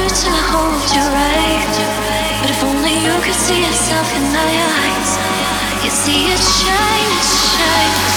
you till I hold you right. But if only you could see yourself in my eyes. You see it shine, it shines.